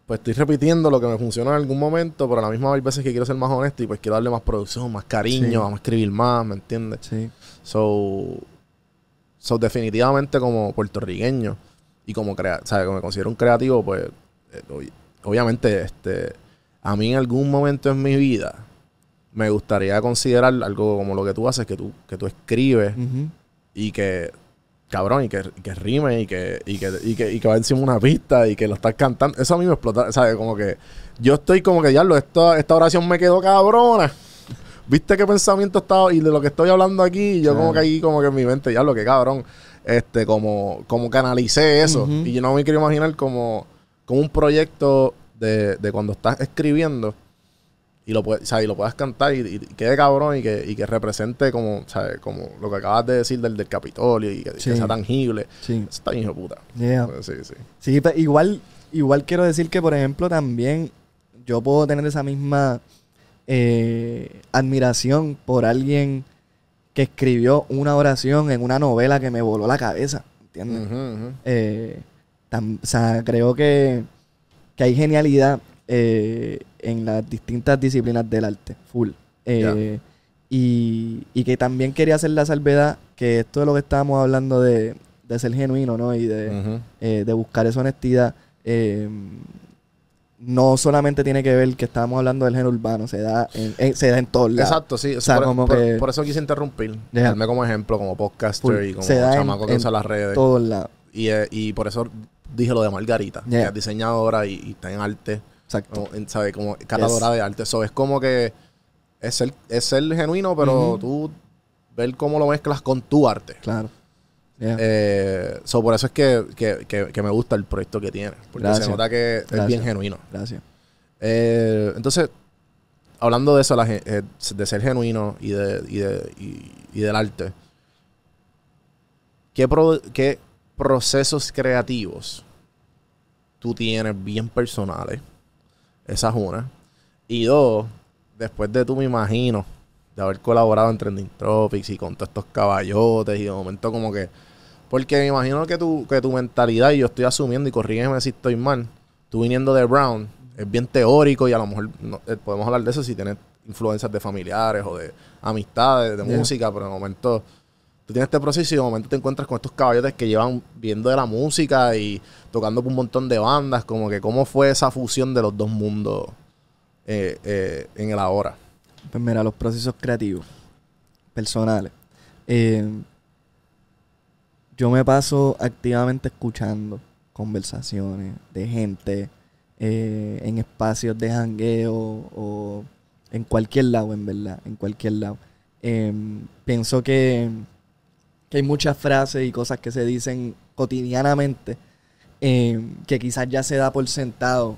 Pues estoy repitiendo lo que me funcionó en algún momento, pero a la misma vez hay veces que quiero ser más honesto y pues quiero darle más producción, más cariño, Sí. vamos a escribir más, ¿me entiendes? Sí. So, so definitivamente como puertorriqueño y como crea, ¿sabes? Como me considero un creativo, pues eh, ob- obviamente este a mí en algún momento en mi vida me gustaría considerar algo como lo que tú haces, que tú que tú escribes y que cabrón y que, que rime y que, y que y que y que va encima una pista y que lo estás cantando. Eso a mí me explota sabes como que yo estoy como que diablo esta, esta oración me quedó cabrona. Viste qué pensamiento estaba y de lo que estoy hablando aquí yo como que ahí como que en mi mente diablo qué cabrón. Este como como canalicé eso. Y yo no me quiero imaginar como como un proyecto de, de cuando estás escribiendo y lo, puedes, o sea, y lo puedas cantar y, y quede cabrón y que, y que represente como, ¿sabes? como lo que acabas de decir del, del Capitolio y que, sea tangible. Sí. Eso está hijo de puta. Yeah. Sí, sí. Sí, pe- igual, igual quiero decir que, por ejemplo, también yo puedo tener esa misma eh, admiración por alguien que escribió una oración en una novela que me voló la cabeza. ¿Entiendes? Eh, o sea, creo que, que hay genialidad eh, en las distintas disciplinas del arte, full. Eh, y, y que también quería hacer la salvedad que esto de lo que estábamos hablando de, de ser genuino, ¿no? Y de, eh, de buscar esa honestidad, eh, no solamente tiene que ver que estábamos hablando del género urbano, se da en, en- se da en todos lados. Exacto, sí. O sea, por, como por- que- por eso quise interrumpir. Yeah. Darme como ejemplo, como podcaster Full. y como Se da en- chamaco que en usa las redes. todos lados. Y, eh, y por eso dije lo de Margarita, Yeah. que es diseñadora y, y está en arte, Exacto. como, catadora de arte. Eso es como que es ser, es ser genuino, pero tú ver cómo lo mezclas con tu arte. Claro. Yeah. Eh, so, por eso es que, que- que- que me gusta el proyecto que tiene. Porque Gracias. se nota que es bien genuino. Gracias. Eh, entonces, hablando de eso, la eh, de ser genuino y, de, y, de- y- y del arte, ¿qué, pro- qué procesos creativos tú tienes bien personales? Esa es una. Y dos, después de tú me imagino, de haber colaborado en Trending Tropics y con todos estos caballotes y de momento como que... Porque me imagino que tu, que tu mentalidad, y yo estoy asumiendo, y corrígeme si estoy mal, tú viniendo de Brown, es bien teórico y a lo mejor no- eh, podemos hablar de eso si tienes influencias de familiares o de amistades, de Yeah. música, pero de momento tú tienes este proceso y de momento te encuentras con estos caballotes que llevan viendo de la música y tocando por un montón de bandas, como que cómo fue esa fusión de los dos mundos eh, eh, en el ahora. Pues mira, los procesos creativos, personales. Eh, yo me paso activamente escuchando conversaciones de gente en espacios de jangueo o en cualquier lado, en verdad, en cualquier lado. Eh, pienso que, que hay muchas frases y cosas que se dicen cotidianamente eh, que quizás ya se da por sentado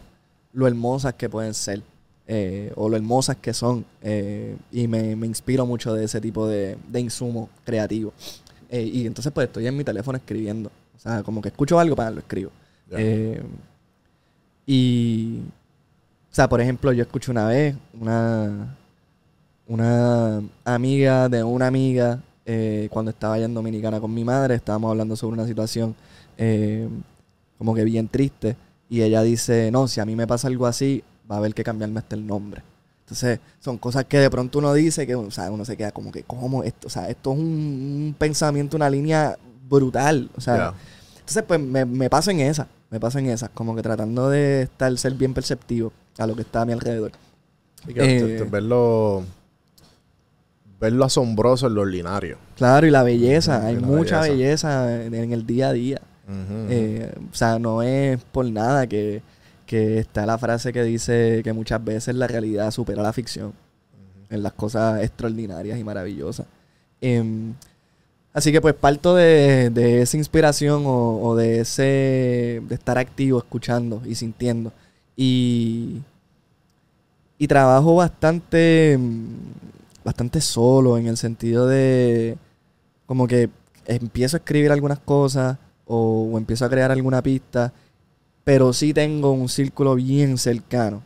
lo hermosas que pueden ser eh, o lo hermosas que son. eh, y me, me inspiro mucho de ese tipo de, de insumo creativo. Y entonces pues estoy en mi teléfono escribiendo. O sea, como que escucho algo para lo escribo. Y, o sea, por ejemplo, yo escuché una vez una, una amiga de una amiga eh, cuando estaba allá en Dominicana con mi madre, estábamos hablando sobre una situación eh, como que bien triste. Y ella dice, no, si a mí me pasa algo así, va a haber que cambiarme hasta el nombre. Entonces, son cosas que de pronto uno dice que, o sea, uno se queda como que, ¿cómo esto? O sea, esto es un, un pensamiento, una línea brutal. O sea, entonces, pues me, me paso en esa, me paso en esas, como que tratando de estar, ser bien perceptivo a lo que está a mi alrededor. Y que Eh, te- verlo, verlo asombroso en lo ordinario. Claro, y la belleza, hay la mucha belleza. belleza en, el día a día. Eh, o sea, no es por nada que, que está la frase que dice que muchas veces la realidad supera la ficción en las cosas extraordinarias y maravillosas. Em, así que pues parto de, de esa inspiración o, o de ese de estar activo, escuchando y sintiendo. Y, y trabajo bastante, mm, bastante solo en el sentido de como que empiezo a escribir algunas cosas o, o empiezo a crear alguna pista, pero sí tengo un círculo bien cercano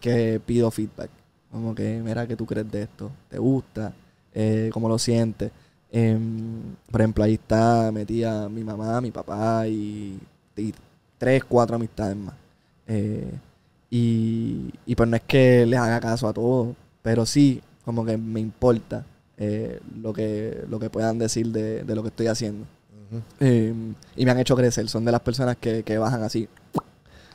que pido feedback. Como que, mira, ¿qué tú crees de esto? ¿Te gusta? Eh, ¿Cómo lo sientes? Em, por ejemplo, ahí está metida mi mamá, mi papá y, y tres, cuatro amistades más. Eh, y, y pues no es que les haga caso a todos, pero sí, como que me importa eh, lo, que, lo que puedan decir de, de lo que estoy haciendo. Eh, y me han hecho crecer. Son de las personas que, que bajan así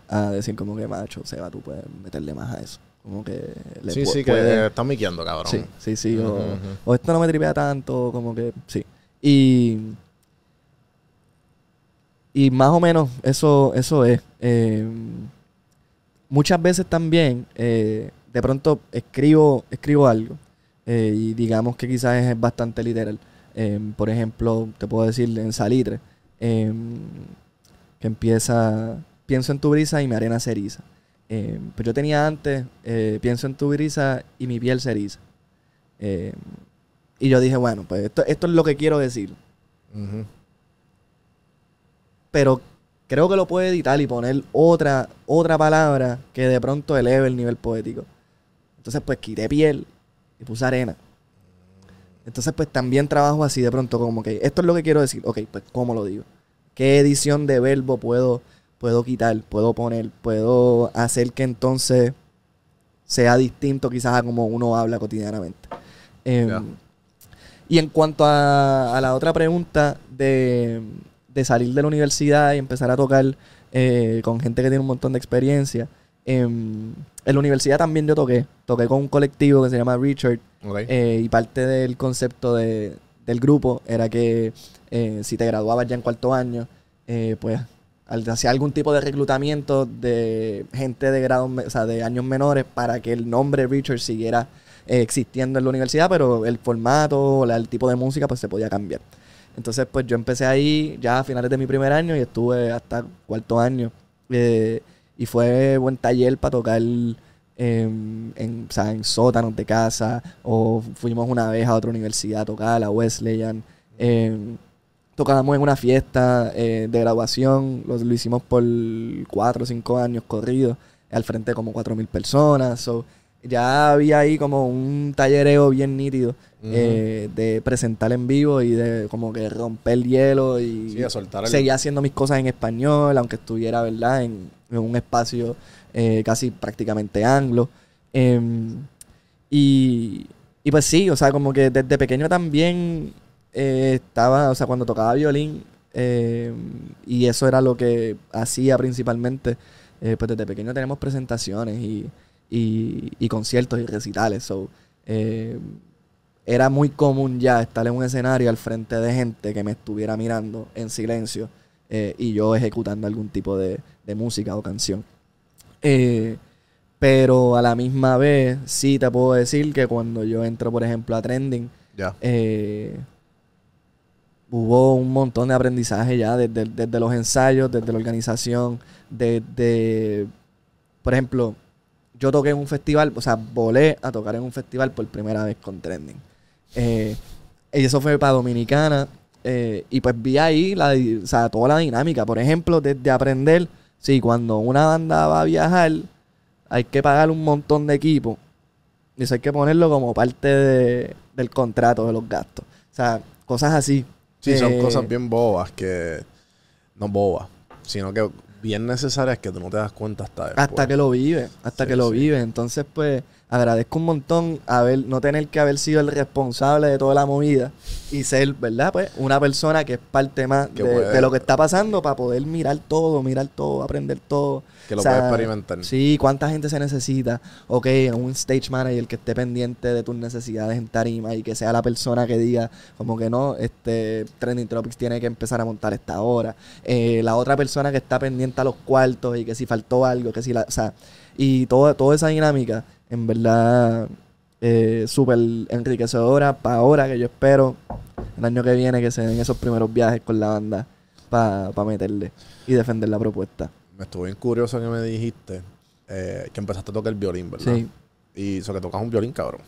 a decir como que macho, Seba, tú puedes meterle más a eso. Como que le Sí, sí, que puedes- eh, está miqueando, cabrón. Sí, sí, sí. o, esto no me tripea tanto, como que sí. Y, y más o menos eso, eso es. Eh, muchas veces también, eh, de pronto escribo, escribo algo eh, y digamos que quizás es bastante literal. Eh, por ejemplo, te puedo decir en Salitre, eh, que empieza, pienso en tu brisa y mi arena se eriza. Eh, pues yo tenía antes, eh, pienso en tu brisa y mi piel se eriza. Eh, y yo dije, bueno, pues esto, esto es lo que quiero decir. Pero creo que lo puedo editar y poner otra, otra palabra que de pronto eleve el nivel poético. Entonces, pues quité piel y puse arena. Entonces, pues también trabajo así de pronto, como que esto es lo que quiero decir. Ok, pues, ¿cómo lo digo? ¿Qué edición de verbo puedo, puedo quitar? ¿Puedo poner? ¿Puedo hacer que entonces sea distinto quizás a como uno habla cotidianamente? Em. Y en cuanto a, a la otra pregunta de, de salir de la universidad y empezar a tocar eh, con gente que tiene un montón de experiencia, en la universidad también yo toqué. Toqué con un colectivo que se llama Richard eh, y parte del concepto de- del grupo era que eh, si te graduabas ya en cuarto año, eh, pues al- hacía algún tipo de reclutamiento de gente de grados, o sea, de años menores para que el nombre Richard siguiera eh, existiendo en la universidad, pero el formato, la- el tipo de música, pues se podía cambiar. Entonces, pues yo empecé ahí ya a finales de mi primer año y estuve hasta cuarto año. Eh, y fue buen taller para tocar em, en, o sea, en sótanos de casa. O fuimos una vez a otra universidad a tocar, a la Wesleyan. Em, tocábamos en una fiesta eh, de graduación. Lo, lo hicimos por cuatro o cinco años corridos. Al frente de como cuatro mil personas. So, ya había ahí como un tallereo bien nítido Eh, de presentar en vivo y de como que romper el hielo y Sí, el- seguía haciendo mis cosas en español, aunque estuviera, ¿verdad? En, en un espacio eh, casi prácticamente anglo. Em, y, y pues sí, o sea, como que desde pequeño también eh, estaba, o sea, cuando tocaba violín, eh, y eso era lo que hacía principalmente, pues desde pequeño tenemos presentaciones y, y, y conciertos y recitales. So, eh, era muy común ya estar en un escenario al frente de gente que me estuviera mirando en silencio eh, y yo ejecutando algún tipo de, de música o canción. Eh, pero a la misma vez, sí te puedo decir que cuando yo entro, por ejemplo, a Trending, eh, hubo un montón de aprendizaje ya desde, desde los ensayos, desde la organización, desde, por ejemplo, yo toqué en un festival, o sea, volé a tocar en un festival por primera vez con Trending. Eh, y eso fue para Dominicana. eh, y pues vi ahí la, o sea, toda la dinámica. Por ejemplo, desde aprender, sí, cuando una banda va a viajar, hay que pagar un montón de equipo. Y eso hay que ponerlo como parte de- del contrato de los gastos. O sea, cosas así. Sí, son Eh, cosas bien bobas que. No bobas, sino que bien necesarias que tú no te das cuenta hasta después. Hasta que lo vive, hasta Sí, que lo sí. vive. Entonces, pues, agradezco un montón haber, no tener que haber sido el responsable de toda la movida y ser, ¿verdad? Pues una persona que es parte más de, lo que está pasando para poder mirar todo, mirar todo, aprender todo. Que lo O sea, puede experimentar. Sí, cuánta gente se necesita. Ok, un stage manager que esté pendiente de tus necesidades en tarima y que sea la persona que diga, como que no, este Trending Tropics tiene que empezar a montar esta hora. Eh, la otra persona que está pendiente a los cuartos y que si faltó algo, que si la. O sea, y toda, toda esa dinámica, en verdad, eh, súper enriquecedora para ahora que yo espero el año que viene que se den esos primeros viajes con la banda para meterle y defender la propuesta. Me estuvo bien curioso que me dijiste eh, que empezaste a tocar el violín, ¿verdad? Sí. Y eso que tocas un violín, cabrón.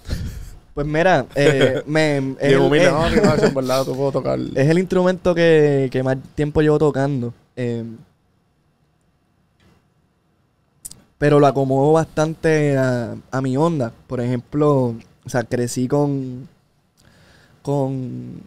Pues mira, eh, me, es, el, mira, es- no, que no, eso en verdad tú puedo tocar. es el instrumento que, que más tiempo llevo tocando. eh, pero lo acomodo bastante a, a mi onda. Por ejemplo, o sea, crecí con, con,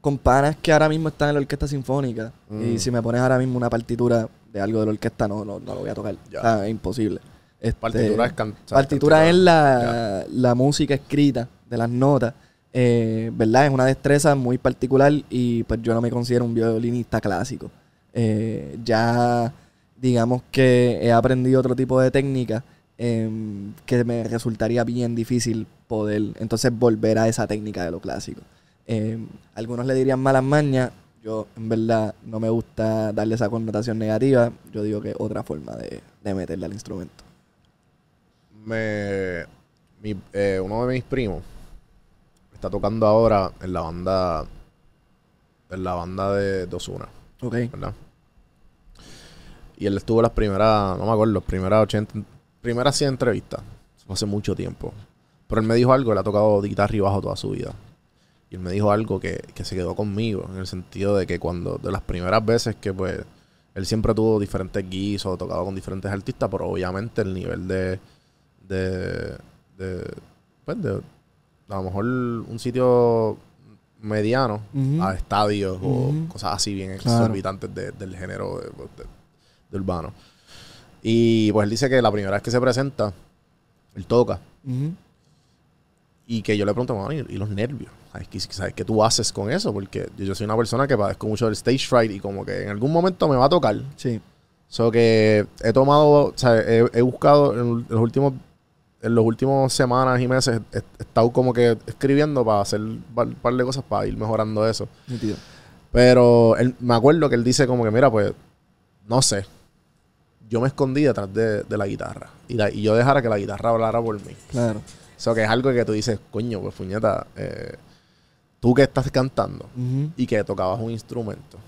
con panas que ahora mismo están en la orquesta sinfónica. Mm. Y si me pones ahora mismo una partitura de algo de la orquesta, no, no, no lo voy a tocar. Ya. O sea, es imposible. Este, Partitura es can- partitura es la, la música escrita de las notas. Eh, ¿Verdad? Es una destreza muy particular y pues yo no me considero un violinista clásico. Eh, ya digamos que he aprendido otro tipo de técnica em, que me resultaría bien difícil poder entonces volver a esa técnica de lo clásico. Em, algunos le dirían malas mañas. Yo en verdad no me gusta darle esa connotación negativa. Yo digo que es otra forma de, de meterle al instrumento. me, mi- eh, uno de mis primos está tocando ahora en la banda en la banda de, Ozuna, Ok. ¿verdad? Y él estuvo las primeras, no me acuerdo, las primeras 80, primeras 100 entrevistas. Eso fue hace mucho tiempo. Pero él me dijo algo, él ha tocado guitarra y bajo toda su vida. Y él me dijo algo que, que se quedó conmigo, en el sentido de que cuando, de las primeras veces que pues, él siempre tuvo diferentes guisos, tocado con diferentes artistas, pero obviamente el nivel de, de, de, pues de, a lo mejor un sitio mediano a estadios o cosas así bien Claro. exorbitantes de- del género de, de- de urbano. Y pues él dice que la primera vez que se presenta, él toca. Y que yo le pregunto, "Mano, ¿y, los nervios? ¿Sabes qué, sabes qué tú haces con eso? Porque yo, soy una persona que padezco mucho del stage fright y como que en algún momento me va a tocar. Sí. So que he tomado, o sea, he, he buscado en los últimos en los últimos semanas y meses he, estado como que escribiendo para hacer un par, par de cosas para ir mejorando eso. Pero él, me acuerdo que él dice como que, mira, pues, no sé. Yo me escondí detrás de, de la guitarra. Y, la- y yo dejara que la guitarra hablara por mí. Claro. Eso que es algo que tú dices, coño, pues puñeta, eh, tú que estás cantando y que tocabas un instrumento.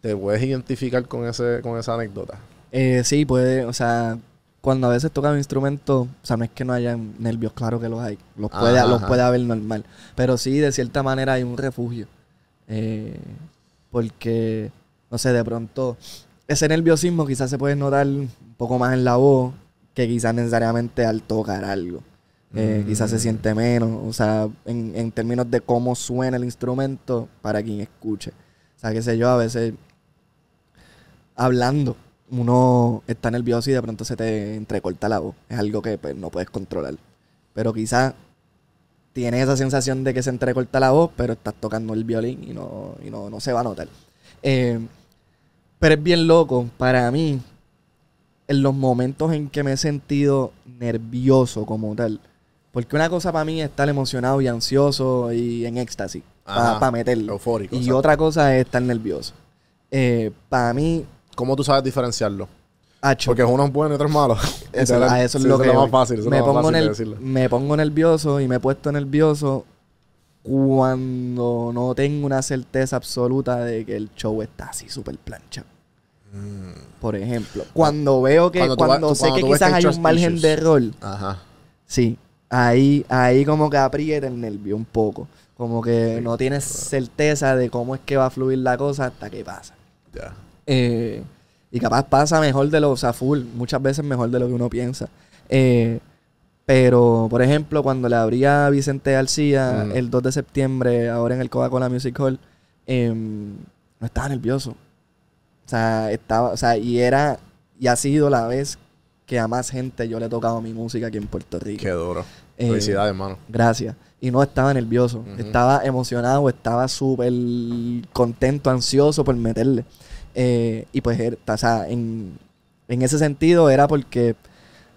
¿te puedes identificar con ese con esa anécdota? Eh, sí, puede, o sea, cuando a veces toca un instrumento, o sea, no es que no haya nervios, claro que los hay, los puede, Ajá, los ajá. puede haber normal, pero sí, de cierta manera hay un refugio, Eh, porque, no sé, de pronto, ese nerviosismo quizás se puede notar un poco más en la voz que quizás necesariamente al tocar algo. Eh, Quizás se Mm. siente menos, o sea, en, en términos de cómo suena el instrumento para quien escuche. O sea, qué sé yo, a veces hablando, uno está nervioso y de pronto se te entrecorta la voz. Es algo que pues, no puedes controlar. Pero quizás tienes esa sensación de que se entrecorta la voz, pero estás tocando el violín y no, y no, no se va a notar. Eh, pero es bien loco para mí, en los momentos en que me he sentido nervioso como tal. Porque una cosa para mí es estar emocionado y ansioso y en éxtasis, para meterlo. Eufórico. Y exacto. otra cosa es estar nervioso. Eh, para mí, ¿Cómo tú sabes diferenciarlo? acho, Porque uno es bueno y otro es malo. eso- a eso es Sí, lo que es lo más fácil. Eso es me, lo más pongo fácil me pongo nervioso y me he puesto nervioso cuando no tengo una certeza absoluta de que el show está así súper plancha. Por ejemplo, cuando veo que Cuando tú sé cuando que quizás que hay hay un margen issues. de error, Ajá. sí, ahí ahí como que aprieta el nervio un poco, como que no tienes certeza de cómo es que va a fluir la cosa hasta que pasa. Ya. Eh, y capaz pasa mejor de lo, o sea, full, muchas veces mejor de lo que uno piensa. Eh, pero, por ejemplo, cuando le abría a Vicente García Mm. el 2 de septiembre, ahora en el Coca-Cola Music Hall, em, no estaba nervioso. O sea, estaba, o sea, y era, y ha sido la vez que a más gente yo le he tocado mi música aquí en Puerto Rico. Qué duro. Eh, Felicidades, hermano. Gracias. Y no estaba nervioso, estaba emocionado, estaba súper contento, ansioso por meterle. Eh, y pues, era- o sea, en, en ese sentido era porque,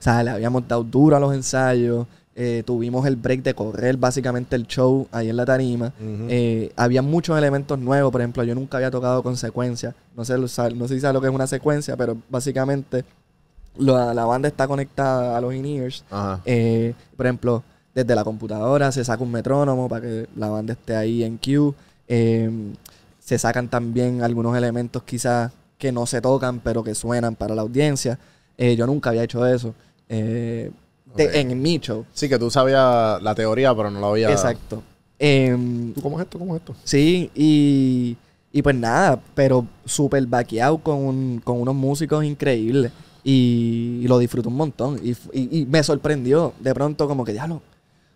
sea, le habíamos dado duro a los ensayos, eh, tuvimos el break de correr básicamente el show ahí en la tarima. Eh, había muchos elementos nuevos, por ejemplo, yo nunca había tocado con secuencia. No sé, no sé si sabes lo que es una secuencia, pero básicamente la, la banda está conectada a los in-ears. Eh, por ejemplo, desde la computadora se saca un metrónomo para que la banda esté ahí en cue. Eh, se sacan también algunos elementos quizás que no se tocan, pero que suenan para la audiencia. Yo nunca había hecho eso. Eh, de- en mi show. Sí, que tú sabías la teoría, pero no la había. Exacto. Em, ¿Tú cómo es esto? ¿Cómo es esto? Sí, y, y pues nada, pero súper vaqueado con, un- con unos músicos increíbles. Y, y lo disfruto un montón. Y- y me sorprendió de pronto como que, diablo,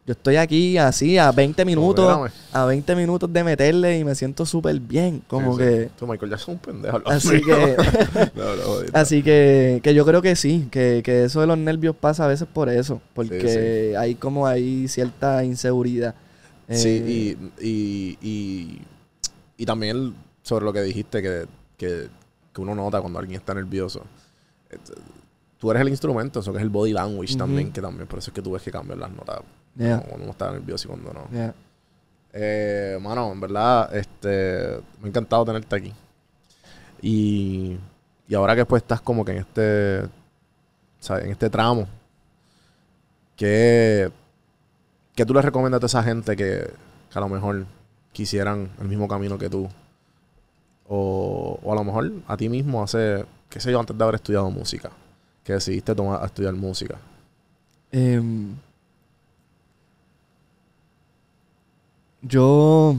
yo estoy aquí así a 20 minutos, a 20 minutos de meterle y me siento súper bien. Como Sí, que... Tú, Michael Jackson es un pendejo. Así que... no, no, jodito. Así que, que yo creo que sí, que, que eso de los nervios pasa a veces por eso, porque hay como hay cierta inseguridad. Sí, Eh, y, y, y, y también sobre lo que dijiste que, que, que uno nota cuando alguien está nervioso. Eh, Tú eres el instrumento, eso que es el body language también, que también por eso es que tú ves que cambian las notas. Yeah. Cuando uno está nervioso y cuando no. yeah. Eh, mano, en verdad, este, me ha encantado tenerte aquí. Y, y ahora que pues estás como que en este, ¿sabes? en este tramo, ¿qué, qué tú le recomiendas a esa gente que, que a lo mejor quisieran el mismo camino que tú? O, o a lo mejor a ti mismo hace, qué sé yo, antes de haber estudiado música, que decidiste tomar a estudiar música. Em, yo,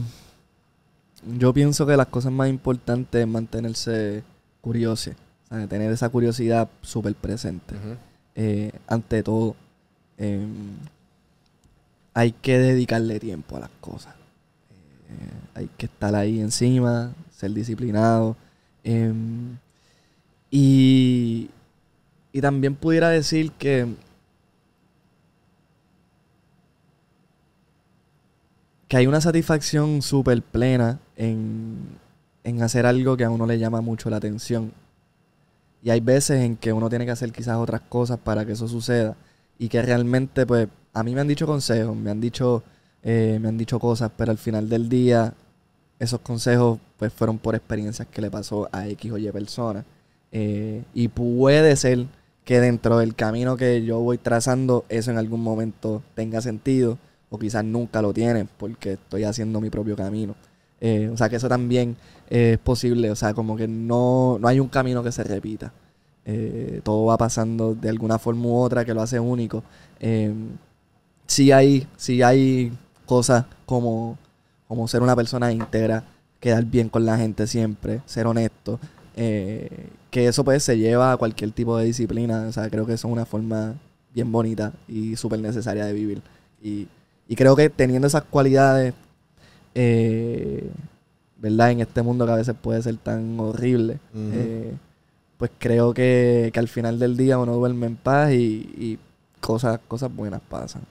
yo pienso que las cosas más importantes es mantenerse curioso, o sea, tener esa curiosidad súper presente. Eh, ante todo, em, hay que dedicarle tiempo a las cosas. Eh, hay que estar ahí encima, ser disciplinado. em, y, y también pudiera decir que que hay una satisfacción súper plena en, en hacer algo que a uno le llama mucho la atención. Y hay veces en que uno tiene que hacer quizás otras cosas para que eso suceda. Y que realmente, pues, a mí me han dicho consejos, me han dicho, eh, me han dicho cosas, pero al final del día, esos consejos, pues, fueron por experiencias que le pasó a X o Y persona. Eh, y puede ser que dentro del camino que yo voy trazando, eso en algún momento tenga sentido, o quizás nunca lo tiene, porque estoy haciendo mi propio camino. Eh, o sea que eso también eh, es posible, o sea, como que no, no hay un camino que se repita. Eh, todo va pasando de alguna forma u otra que lo hace único. Eh, sí hay, sí hay cosas como, como ser una persona íntegra, quedar bien con la gente siempre, ser honesto. que eso pues se lleva a cualquier tipo de disciplina. O sea, creo que eso es una forma bien bonita y súper necesaria de vivir. Y, y creo que teniendo esas cualidades, eh, ¿verdad? En este mundo que a veces puede ser tan horrible, eh, pues creo que, que al final del día uno duerme en paz y, y cosas, cosas buenas pasan.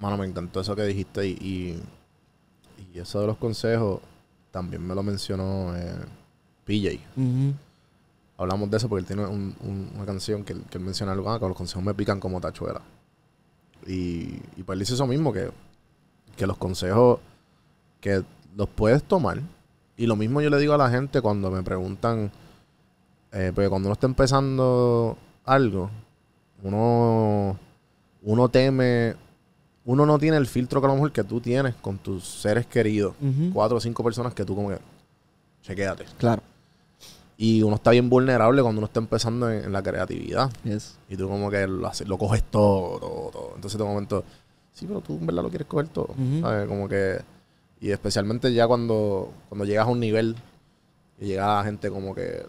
Mano, me encantó eso que dijiste y, y, y eso de los consejos también me lo mencionó eh, PJ. Hablamos de eso porque él tiene un- un- una canción que, él- que él menciona algo, ah, que los consejos me pican como tachuela. Y, y pues él dice eso mismo, que, que los consejos que los puedes tomar. Y lo mismo yo le digo a la gente cuando me preguntan, eh, porque cuando uno está empezando algo, uno, uno teme, uno no tiene el filtro que a lo mejor que tú tienes con tus seres queridos. Cuatro o cinco personas que tú como que, chequéate. Claro. Y uno está bien vulnerable cuando uno está empezando en, en la creatividad. Yes. Y tú como que lo, lo coges todo, todo, todo. Entonces de momento, sí, pero tú en verdad lo quieres coger todo. Como que... Y especialmente ya cuando, cuando llegas a un nivel y llega la gente como que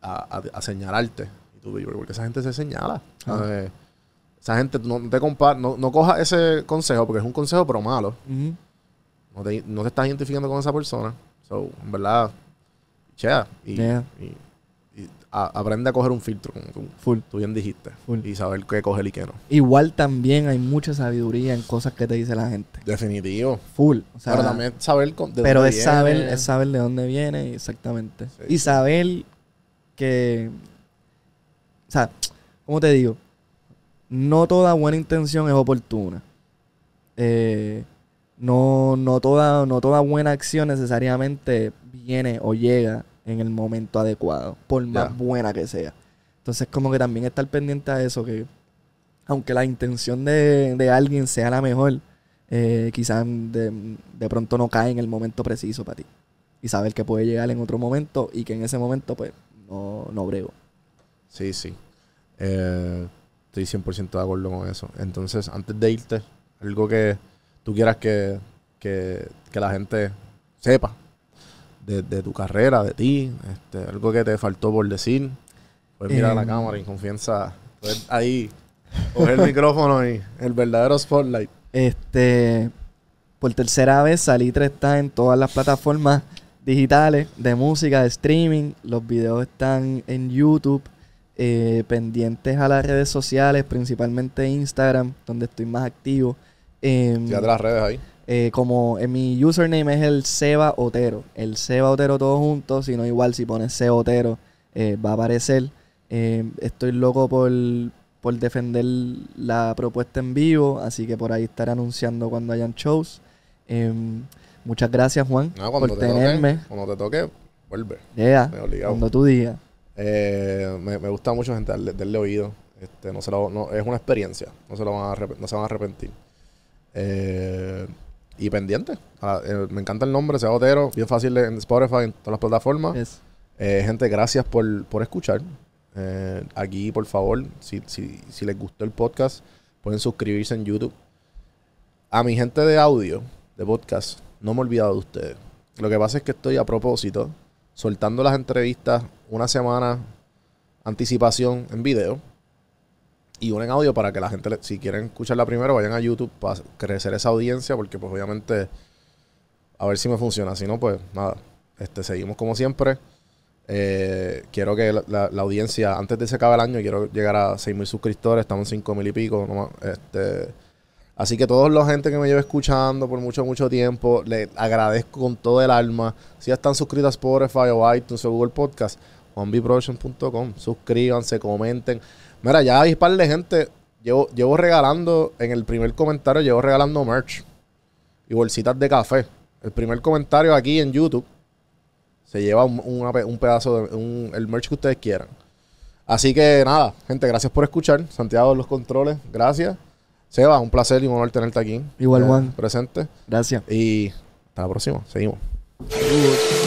a, a- a señalarte. Y tú, "Pero ¿por qué esa gente se señala? ¿sabes? Esa gente, no te compa no, no cojas ese consejo porque es un consejo pero malo. No te, no te estás identificando con esa persona. So, en verdad, chea. Y, Yeah. y- y a- aprende a coger un filtro, como Full. tú bien dijiste. Full. Y saber qué coger y qué no. Igual también hay mucha sabiduría en cosas que te dice la gente. Definitivo. Full. O sea, pero también saber con- de pero dónde es saber, viene. es saber de dónde viene, exactamente. Sí, y saber que. O sea, ¿cómo te digo? No toda buena intención es oportuna. Eh, no, no, toda, no toda buena acción necesariamente viene o llega en el momento adecuado, por más buena que sea. Entonces, como que también estar pendiente a eso, que aunque la intención de, de alguien sea la mejor, eh, quizás de, de pronto no cae en el momento preciso para ti. Y saber que puede llegar en otro momento y que en ese momento, pues, no, no brego. Sí, sí. Eh, estoy 100% de acuerdo con eso. Entonces, antes de irte, algo que tú quieras que, que, que la gente sepa de, de tu carrera, de ti, este, algo que te faltó por decir. Puedes mirar a la Em. cámara y en confianza. Puedes ahí coger el micrófono y el verdadero spotlight. Este, por tercera vez, Salitre está en todas las plataformas digitales de música, de streaming. Los videos están en YouTube, eh, pendientes a las redes sociales, principalmente Instagram, donde estoy más activo. Em, Fíjate las redes ahí. Eh, como en mi username es el Seba Otero. El Seba Otero todo junto, sino igual si pones Seba Otero eh, va a aparecer. Eh, estoy loco por, por defender la propuesta en vivo, así que por ahí estaré anunciando cuando hayan shows. Em, muchas gracias Juan No, por te tenerme. toque, cuando te toque, vuelve. Yeah, cuando tú digas. Me, me gusta mucho gente darle, darle oído. Este, no se lo- no- es una experiencia. No se, lo van a, no se van a arrepentir. Eh, y pendiente. Ah, eh, me encanta el nombre, Seba Otero. Bien fácil en Spotify, en todas las plataformas. Eh, gente, gracias por, por escuchar. Eh, aquí, por favor, si, si, si les gustó el podcast, pueden suscribirse en YouTube. A mi gente de audio, de podcast, no me he olvidado de ustedes. Lo que pasa es que estoy a propósito soltando las entrevistas una semana anticipación en video y una en audio para que la gente, le- si quieren escucharla primero, vayan a YouTube para crecer esa audiencia, porque pues obviamente a ver si me funciona. Si no, pues nada. Este, seguimos como siempre. Eh, quiero que la, audiencia, antes de se acabe el año, quiero llegar a 6.000 suscriptores. Estamos en 5.000 y pico. no más, este, así que toda la gente que me lleva escuchando por mucho, mucho tiempo, le agradezco con todo el alma. Si ya están suscritos a Spotify o iTunes o Google Podcast, juanbiproduction.com. Suscríbanse, comenten. Mira, ya hay un par de gente. Llevo, llevo regalando, en el primer comentario, llevo regalando merch y bolsitas de café. El primer comentario aquí en YouTube se lleva un, pedazo de un- el merch que ustedes quieran. Así que nada, gente, gracias por escuchar. Santiago de los controles, gracias. Seba, un placer y un honor tenerte aquí. Igual, eh, Juan. Presente. Gracias. Y hasta la próxima. Seguimos. Saludos.